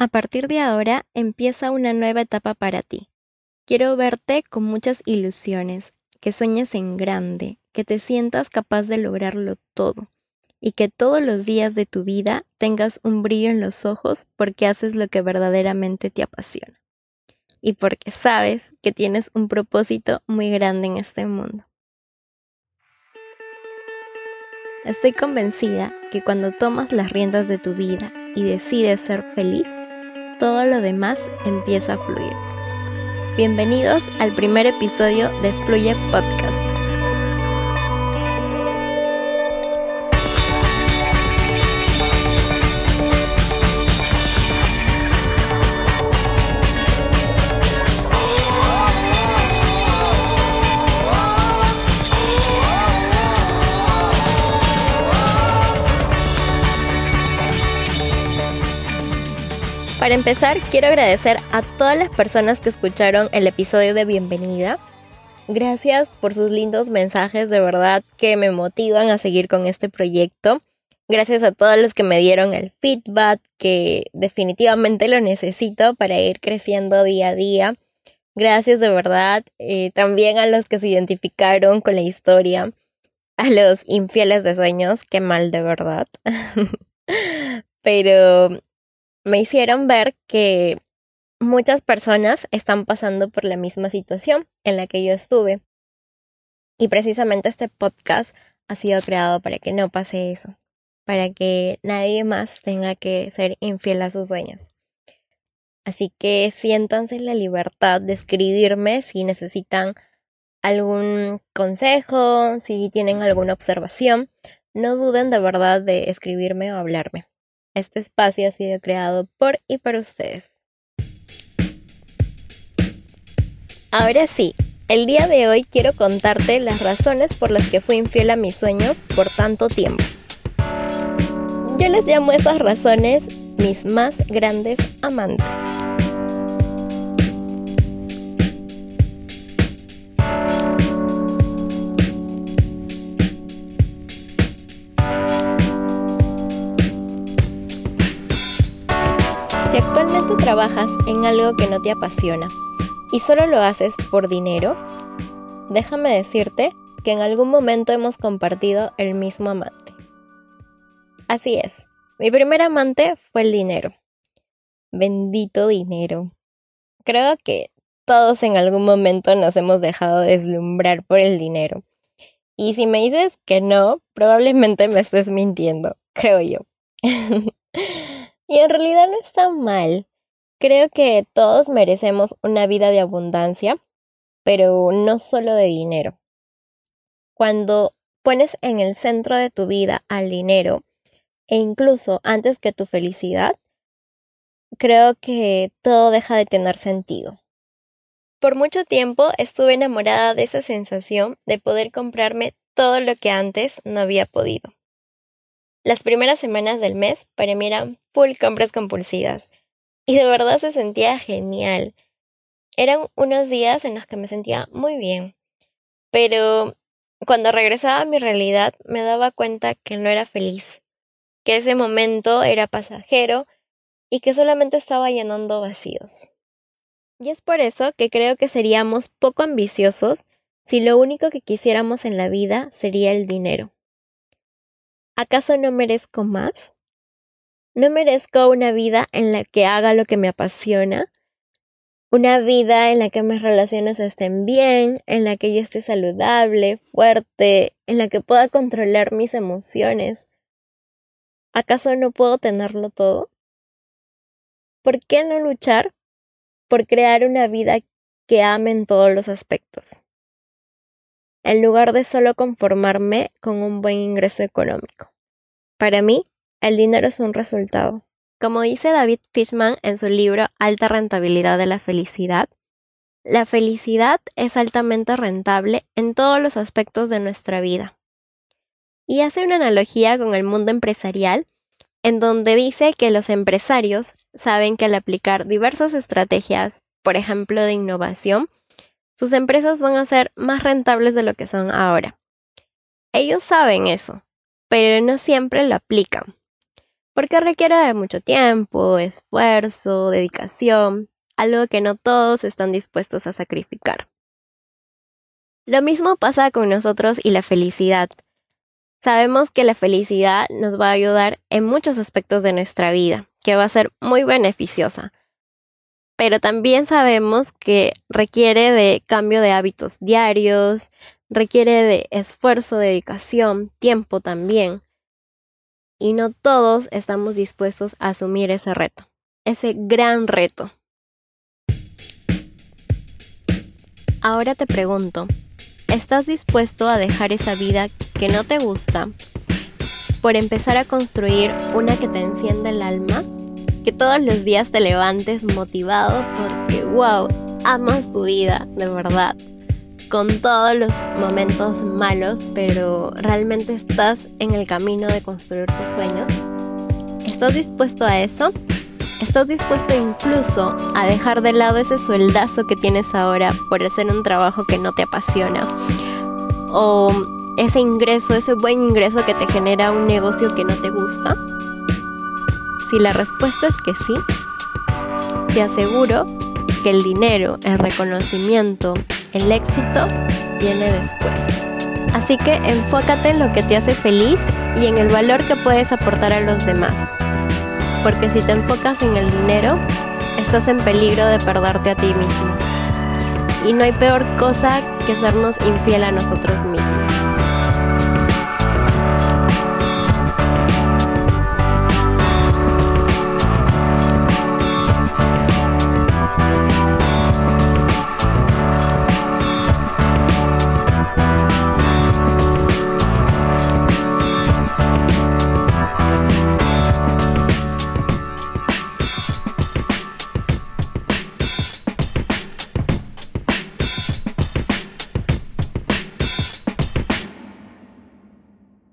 A partir de ahora empieza una nueva etapa para ti. Quiero verte con muchas ilusiones, que sueñes en grande, que te sientas capaz de lograrlo todo y que todos los días de tu vida tengas un brillo en los ojos porque haces lo que verdaderamente te apasiona y porque sabes que tienes un propósito muy grande en este mundo. Estoy convencida que cuando tomas las riendas de tu vida y decides ser feliz, todo lo demás empieza a fluir. Bienvenidos al primer episodio de Fluye Podcast. Para empezar, quiero agradecer a todas las personas que escucharon el episodio de bienvenida. Gracias por sus lindos mensajes, de verdad que me motivan a seguir con este proyecto. Gracias a todos los que me dieron el feedback, que definitivamente lo necesito para ir creciendo día a día. Gracias de verdad. Eh, también a los que se identificaron con la historia. A los infieles de sueños, qué mal de verdad. Pero me hicieron ver que muchas personas están pasando por la misma situación en la que yo estuve. Y precisamente este podcast ha sido creado para que no pase eso, para que nadie más tenga que ser infiel a sus sueños. Así que siéntanse la libertad de escribirme si necesitan algún consejo, si tienen alguna observación. No duden de verdad de escribirme o hablarme. Este espacio ha sido creado por y para ustedes. Ahora sí, el día de hoy quiero contarte las razones por las que fui infiel a mis sueños por tanto tiempo. Yo les llamo esas razones mis más grandes amantes. Trabajas en algo que no te apasiona y solo lo haces por dinero, déjame decirte que en algún momento hemos compartido el mismo amante. Así es, mi primer amante fue el dinero. Bendito dinero. Creo que todos en algún momento nos hemos dejado deslumbrar por el dinero. Y si me dices que no, probablemente me estés mintiendo, creo yo. Y en realidad no está mal. Creo que todos merecemos una vida de abundancia, pero no solo de dinero. Cuando pones en el centro de tu vida al dinero, e incluso antes que tu felicidad, creo que todo deja de tener sentido. Por mucho tiempo estuve enamorada de esa sensación de poder comprarme todo lo que antes no había podido. Las primeras semanas del mes para mí eran full compras compulsivas y de verdad se sentía genial. Eran unos días en los que me sentía muy bien, pero cuando regresaba a mi realidad me daba cuenta que no era feliz, que ese momento era pasajero y que solamente estaba llenando vacíos. Y es por eso que creo que seríamos poco ambiciosos si lo único que quisiéramos en la vida sería el dinero. ¿Acaso no merezco más? ¿No merezco una vida en la que haga lo que me apasiona? Una vida en la que mis relaciones estén bien, en la que yo esté saludable, fuerte, en la que pueda controlar mis emociones. ¿Acaso no puedo tenerlo todo? ¿Por qué no luchar por crear una vida que ame en todos los aspectos? en lugar de solo conformarme con un buen ingreso económico. Para mí, el dinero es un resultado. Como dice David Fishman en su libro Alta rentabilidad de la felicidad, la felicidad es altamente rentable en todos los aspectos de nuestra vida. Y hace una analogía con el mundo empresarial, en donde dice que los empresarios saben que al aplicar diversas estrategias, por ejemplo de innovación, sus empresas van a ser más rentables de lo que son ahora. Ellos saben eso, pero no siempre lo aplican. Porque requiere de mucho tiempo, esfuerzo, dedicación, algo que no todos están dispuestos a sacrificar. Lo mismo pasa con nosotros y la felicidad. Sabemos que la felicidad nos va a ayudar en muchos aspectos de nuestra vida, que va a ser muy beneficiosa. Pero también sabemos que requiere de cambio de hábitos diarios, requiere de esfuerzo, dedicación, tiempo también. Y no todos estamos dispuestos a asumir ese reto, ese gran reto. Ahora te pregunto, ¿Estás dispuesto a dejar esa vida que no te gusta por empezar a construir una que te encienda el alma? Que todos los días te levantes motivado porque, wow, amas tu vida, de verdad. Con todos los momentos malos, pero realmente estás en el camino de construir tus sueños. ¿Estás dispuesto a eso? ¿Estás dispuesto incluso a dejar de lado ese sueldazo que tienes ahora por hacer un trabajo que no te apasiona? ¿O ese ingreso, ese buen ingreso que te genera un negocio que no te gusta? Si la respuesta es que sí, te aseguro que el dinero, el reconocimiento, el éxito viene después. Así que enfócate en lo que te hace feliz y en el valor que puedes aportar a los demás porque si te enfocas en el dinero, estás en peligro de perderte a ti mismo. Y no hay peor cosa que sernos infiel a nosotros mismos.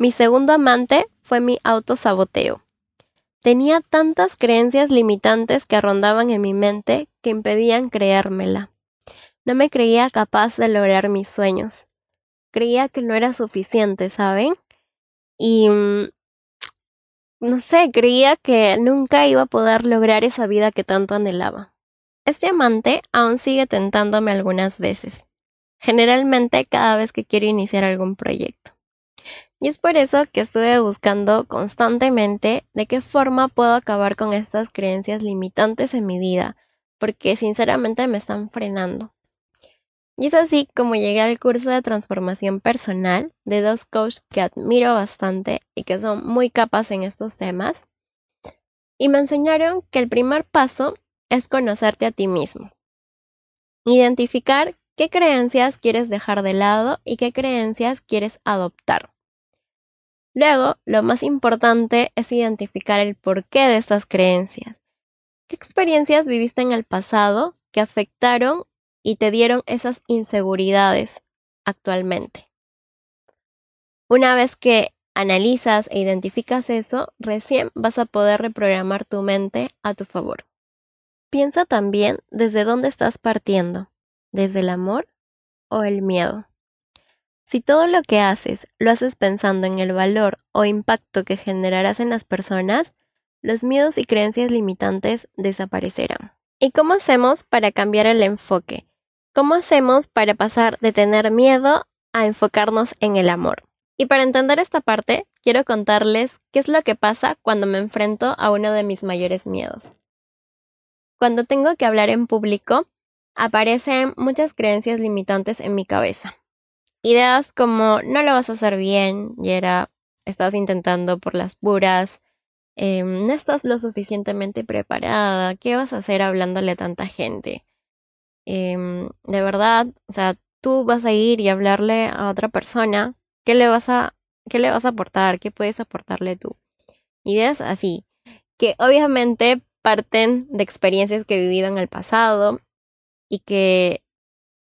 Mi segundo amante fue mi autosaboteo. Tenía tantas creencias limitantes que rondaban en mi mente que impedían creérmela. No me creía capaz de lograr mis sueños. Creía que no era suficiente, ¿saben? Y... Mm, no sé, creía que nunca iba a poder lograr esa vida que tanto anhelaba. Este amante aún sigue tentándome algunas veces, generalmente cada vez que quiero iniciar algún proyecto. Y es por eso que estuve buscando constantemente de qué forma puedo acabar con estas creencias limitantes en mi vida, porque sinceramente me están frenando. Y es así como llegué al curso de transformación personal de dos coaches que admiro bastante y que son muy capaces en estos temas. Y me enseñaron que el primer paso es conocerte a ti mismo. Identificar qué creencias quieres dejar de lado y qué creencias quieres adoptar. Luego, lo más importante es identificar el porqué de estas creencias. ¿Qué experiencias viviste en el pasado que afectaron y te dieron esas inseguridades actualmente? Una vez que analizas e identificas eso, recién vas a poder reprogramar tu mente a tu favor. Piensa también desde dónde estás partiendo, desde el amor o el miedo. Si todo lo que haces lo haces pensando en el valor o impacto que generarás en las personas, los miedos y creencias limitantes desaparecerán. ¿Y cómo hacemos para cambiar el enfoque? ¿Cómo hacemos para pasar de tener miedo a enfocarnos en el amor? Y para entender esta parte, quiero contarles qué es lo que pasa cuando me enfrento a uno de mis mayores miedos. Cuando tengo que hablar en público, aparecen muchas creencias limitantes en mi cabeza. Ideas como no lo vas a hacer bien, y era, estás intentando por las puras, em, no estás lo suficientemente preparada, ¿qué vas a hacer hablándole a tanta gente? Em, de verdad, o sea, tú vas a ir y hablarle a otra persona, ¿qué le vas a, qué le vas a aportar? ¿Qué puedes aportarle tú? Ideas así, que obviamente parten de experiencias que he vivido en el pasado y que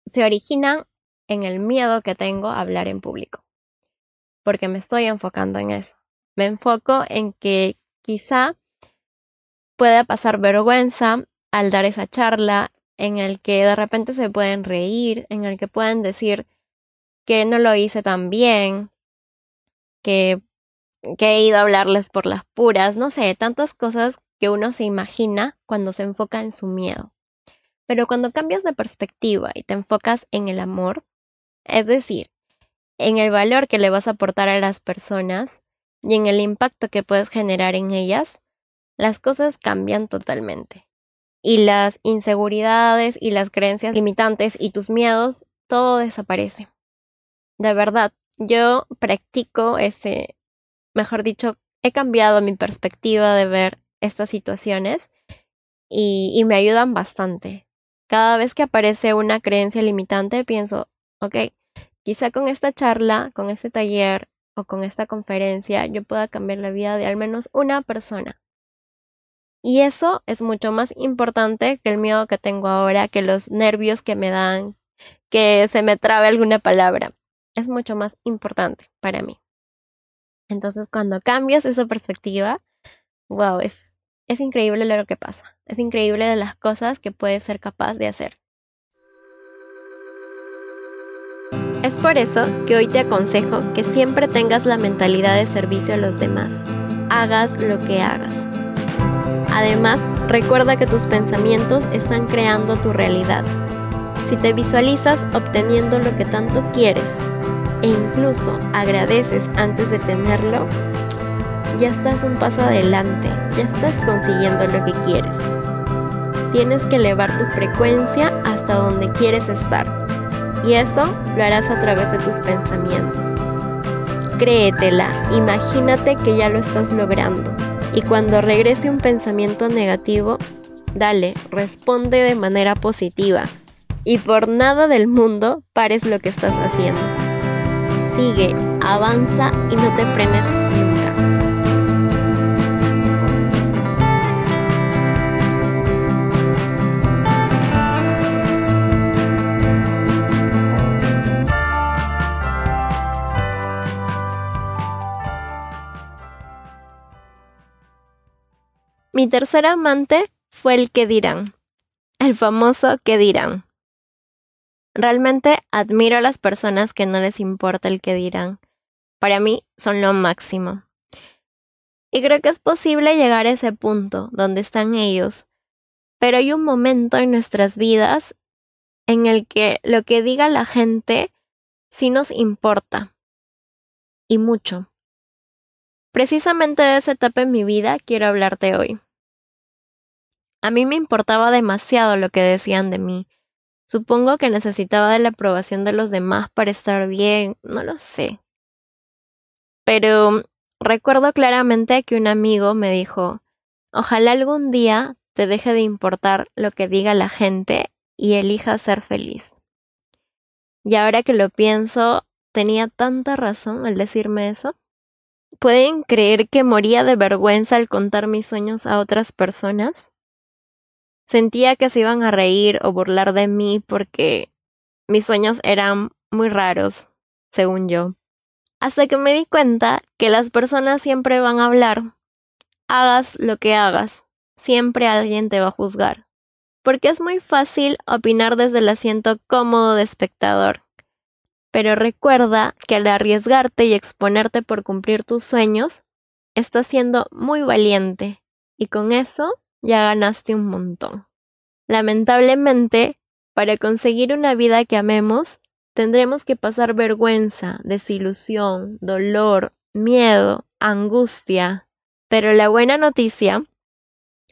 se originan en el miedo que tengo a hablar en público, porque me estoy enfocando en eso. Me enfoco en que quizá pueda pasar vergüenza al dar esa charla, en el que de repente se pueden reír, en el que pueden decir que no lo hice tan bien, que que he ido a hablarles por las puras, no sé, tantas cosas que uno se imagina cuando se enfoca en su miedo. Pero cuando cambias de perspectiva y te enfocas en el amor, es decir, en el valor que le vas a aportar a las personas y en el impacto que puedes generar en ellas, las cosas cambian totalmente. Y las inseguridades y las creencias limitantes y tus miedos, todo desaparece. De verdad, yo practico ese, mejor dicho, he cambiado mi perspectiva de ver estas situaciones y, y me ayudan bastante. Cada vez que aparece una creencia limitante, pienso, ok, quizá con esta charla, con este taller o con esta conferencia, yo pueda cambiar la vida de al menos una persona. Y eso es mucho más importante que el miedo que tengo ahora, que los nervios que me dan, que se me trabe alguna palabra. Es mucho más importante para mí. Entonces, cuando cambias esa perspectiva, wow, es, es increíble lo que pasa. Es increíble de las cosas que puedes ser capaz de hacer. Es por eso que hoy te aconsejo que siempre tengas la mentalidad de servicio a los demás. Hagas lo que hagas. Además, recuerda que tus pensamientos están creando tu realidad. Si te visualizas obteniendo lo que tanto quieres e incluso agradeces antes de tenerlo, ya estás un paso adelante, ya estás consiguiendo lo que quieres. Tienes que elevar tu frecuencia hasta donde quieres estar y eso lo harás a través de tus pensamientos. Créetela, imagínate que ya lo estás logrando y cuando regrese un pensamiento negativo, dale, responde de manera positiva y por nada del mundo pares lo que estás haciendo. Sigue, avanza y no te frenes Mi tercer amante fue el que dirán, el famoso que dirán. Realmente admiro a las personas que no les importa el que dirán. Para mí son lo máximo. Y creo que es posible llegar a ese punto donde están ellos. Pero hay un momento en nuestras vidas en el que lo que diga la gente sí nos importa. Y mucho. Precisamente de esa etapa en mi vida quiero hablarte hoy. A mí me importaba demasiado lo que decían de mí. Supongo que necesitaba de la aprobación de los demás para estar bien, no lo sé. Pero recuerdo claramente que un amigo me dijo, ojalá algún día te deje de importar lo que diga la gente y elija ser feliz. Y ahora que lo pienso, tenía tanta razón al decirme eso. ¿Pueden creer que moría de vergüenza al contar mis sueños a otras personas? Sentía que se iban a reír o burlar de mí porque mis sueños eran muy raros, según yo. Hasta que me di cuenta que las personas siempre van a hablar. Hagas lo que hagas, siempre alguien te va a juzgar. Porque es muy fácil opinar desde el asiento cómodo de espectador, pero recuerda que al arriesgarte y exponerte por cumplir tus sueños, estás siendo muy valiente y con eso ya ganaste un montón. Lamentablemente, para conseguir una vida que amemos, tendremos que pasar vergüenza, desilusión, dolor, miedo, angustia. Pero la buena noticia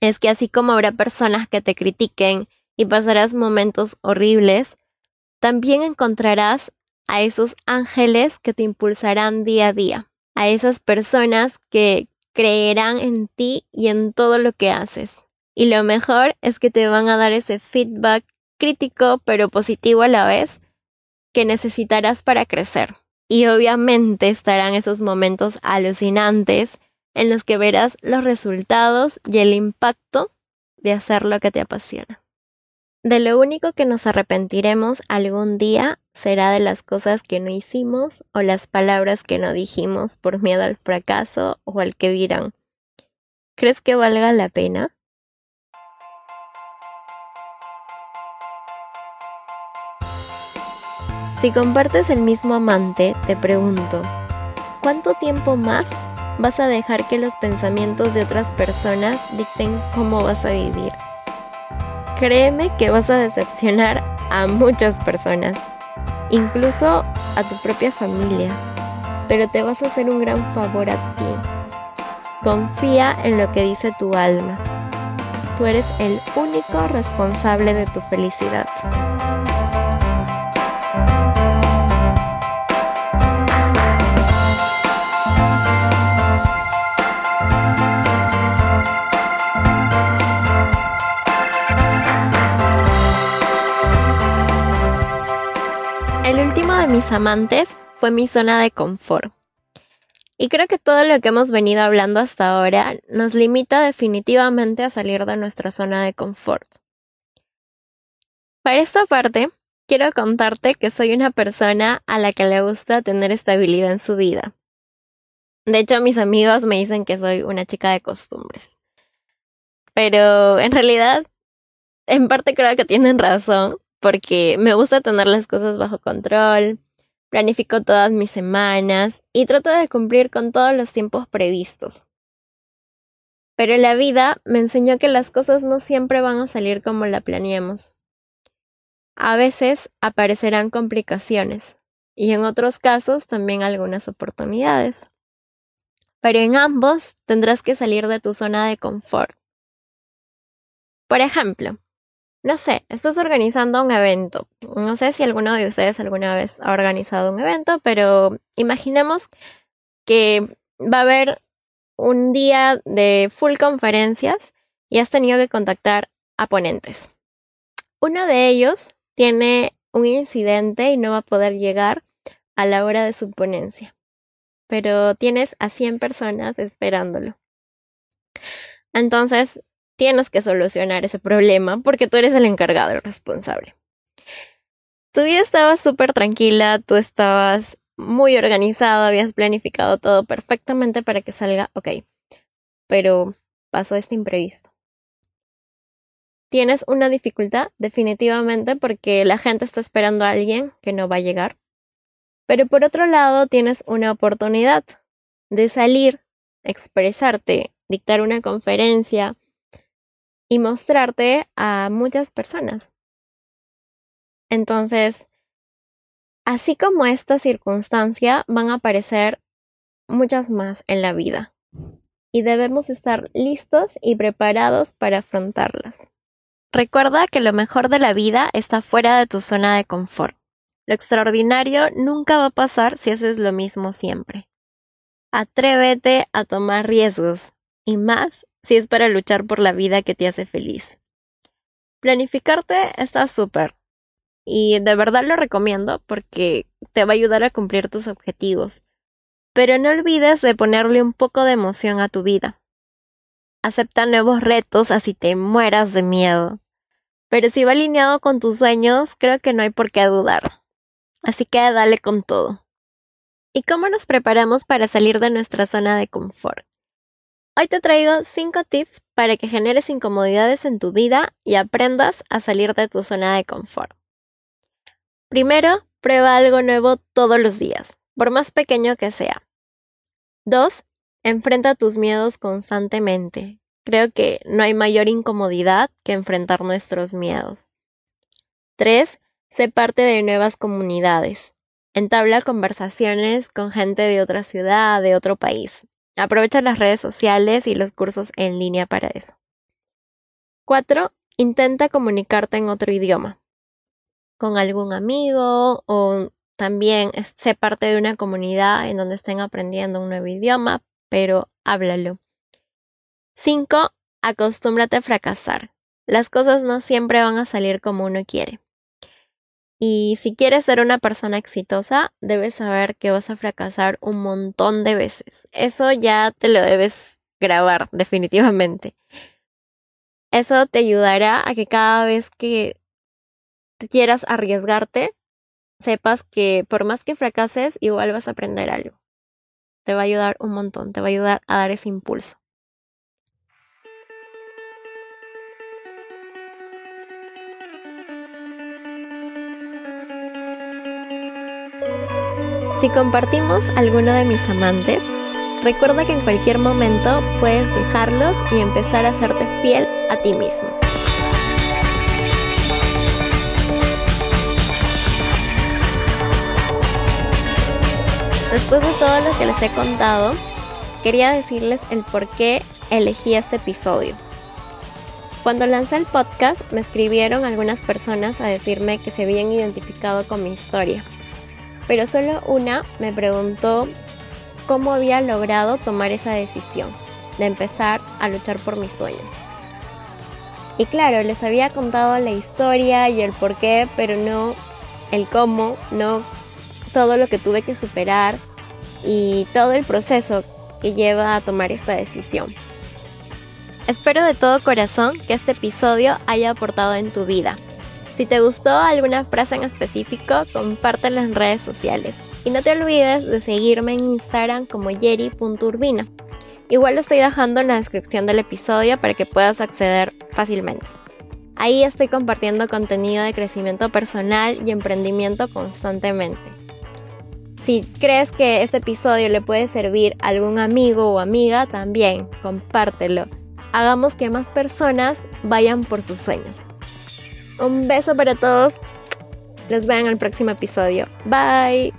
es que así como habrá personas que te critiquen y pasarás momentos horribles, también encontrarás a esos ángeles que te impulsarán día a día, a esas personas que creerán en ti y en todo lo que haces. Y lo mejor es que te van a dar ese feedback crítico pero positivo a la vez que necesitarás para crecer. Y obviamente estarán esos momentos alucinantes en los que verás los resultados y el impacto de hacer lo que te apasiona. De lo único que nos arrepentiremos algún día será de las cosas que no hicimos o las palabras que no dijimos por miedo al fracaso o al que dirán. ¿Crees que valga la pena? Si compartes el mismo amante, te pregunto, ¿cuánto tiempo más vas a dejar que los pensamientos de otras personas dicten cómo vas a vivir. Créeme que vas a decepcionar a muchas personas, incluso a tu propia familia, pero te vas a hacer un gran favor a ti. Confía en lo que dice tu alma. Tú eres el único responsable de tu felicidad. Mis amantes fue mi zona de confort. Y creo que todo lo que hemos venido hablando hasta ahora nos limita definitivamente a salir de nuestra zona de confort. Para esta parte, quiero contarte que soy una persona a la que le gusta tener estabilidad en su vida. De hecho, mis amigos me dicen que soy una chica de costumbres. Pero en realidad, en parte creo que tienen razón, porque me gusta tener las cosas bajo control, planifico todas mis semanas y trato de cumplir con todos los tiempos previstos. Pero la vida me enseñó que las cosas no siempre van a salir como la planeamos. A veces aparecerán complicaciones y en otros casos también algunas oportunidades. Pero en ambos tendrás que salir de tu zona de confort. Por ejemplo, no sé, estás organizando un evento. No sé si alguno de ustedes alguna vez ha organizado un evento, pero imaginemos que va a haber un día de full conferencias y has tenido que contactar a ponentes. Uno de ellos tiene un incidente y no va a poder llegar a la hora de su ponencia, pero tienes a 100 personas esperándolo. Entonces, tienes que solucionar ese problema porque tú eres el encargado, el responsable. Tu vida estaba súper tranquila, tú estabas muy organizado, habías planificado todo perfectamente para que salga ok. Pero pasó este imprevisto. Tienes una dificultad, definitivamente, porque la gente está esperando a alguien que no va a llegar. Pero por otro lado, tienes una oportunidad de salir, expresarte, dictar una conferencia, y mostrarte a muchas personas. Entonces, así como esta circunstancia, van a aparecer muchas más en la vida y debemos estar listos y preparados para afrontarlas. Recuerda que lo mejor de la vida está fuera de tu zona de confort. Lo extraordinario nunca va a pasar si haces lo mismo siempre. Atrévete a tomar riesgos y más si es para luchar por la vida que te hace feliz. Planificarte está súper y de verdad lo recomiendo porque te va a ayudar a cumplir tus objetivos. Pero no olvides de ponerle un poco de emoción a tu vida. Acepta nuevos retos así te mueras de miedo. Pero si va alineado con tus sueños, creo que no hay por qué dudar. Así que dale con todo. ¿Y cómo nos preparamos para salir de nuestra zona de confort? Hoy te traigo 5 tips para que generes incomodidades en tu vida y aprendas a salir de tu zona de confort. Primero, prueba algo nuevo todos los días, por más pequeño que sea. 2. Enfrenta tus miedos constantemente. Creo que no hay mayor incomodidad que enfrentar nuestros miedos. 3. Sé parte de nuevas comunidades. Entabla conversaciones con gente de otra ciudad, de otro país. Aprovecha las redes sociales y los cursos en línea para eso. 4. Intenta comunicarte en otro idioma. Con algún amigo o también sé parte de una comunidad en donde estén aprendiendo un nuevo idioma, pero háblalo. 5. Acostúmbrate a fracasar. Las cosas no siempre van a salir como uno quiere. Y si quieres ser una persona exitosa, debes saber que vas a fracasar un montón de veces. Eso ya te lo debes grabar definitivamente. Eso te ayudará a que cada vez que quieras arriesgarte, sepas que por más que fracases, igual vas a aprender algo. Te va a ayudar un montón, te va a ayudar a dar ese impulso. Si compartimos alguno de mis amantes, Recuerda que en cualquier momento puedes dejarlos y empezar a hacerte fiel a ti mismo. Después de todo lo que les he contado, quería decirles el por qué elegí este episodio. Cuando lancé el podcast me escribieron algunas personas a decirme que se habían identificado con mi historia, pero solo una me preguntó cómo había logrado tomar esa decisión de empezar a luchar por mis sueños. Y claro, les había contado la historia y el por qué, pero no el cómo, no todo lo que tuve que superar y todo el proceso que lleva a tomar esta decisión. Espero de todo corazón que este episodio haya aportado en tu vida. Si te gustó alguna frase en específico, compártela en redes sociales. Y no te olvides de seguirme en Instagram como yeri.urbina. Igual lo estoy dejando en la descripción del episodio para que puedas acceder fácilmente. Ahí estoy compartiendo contenido de crecimiento personal y emprendimiento constantemente. Si crees que este episodio le puede servir a algún amigo o amiga, también compártelo. Hagamos que más personas vayan por sus sueños. Un beso para todos. Los veo en el próximo episodio. Bye.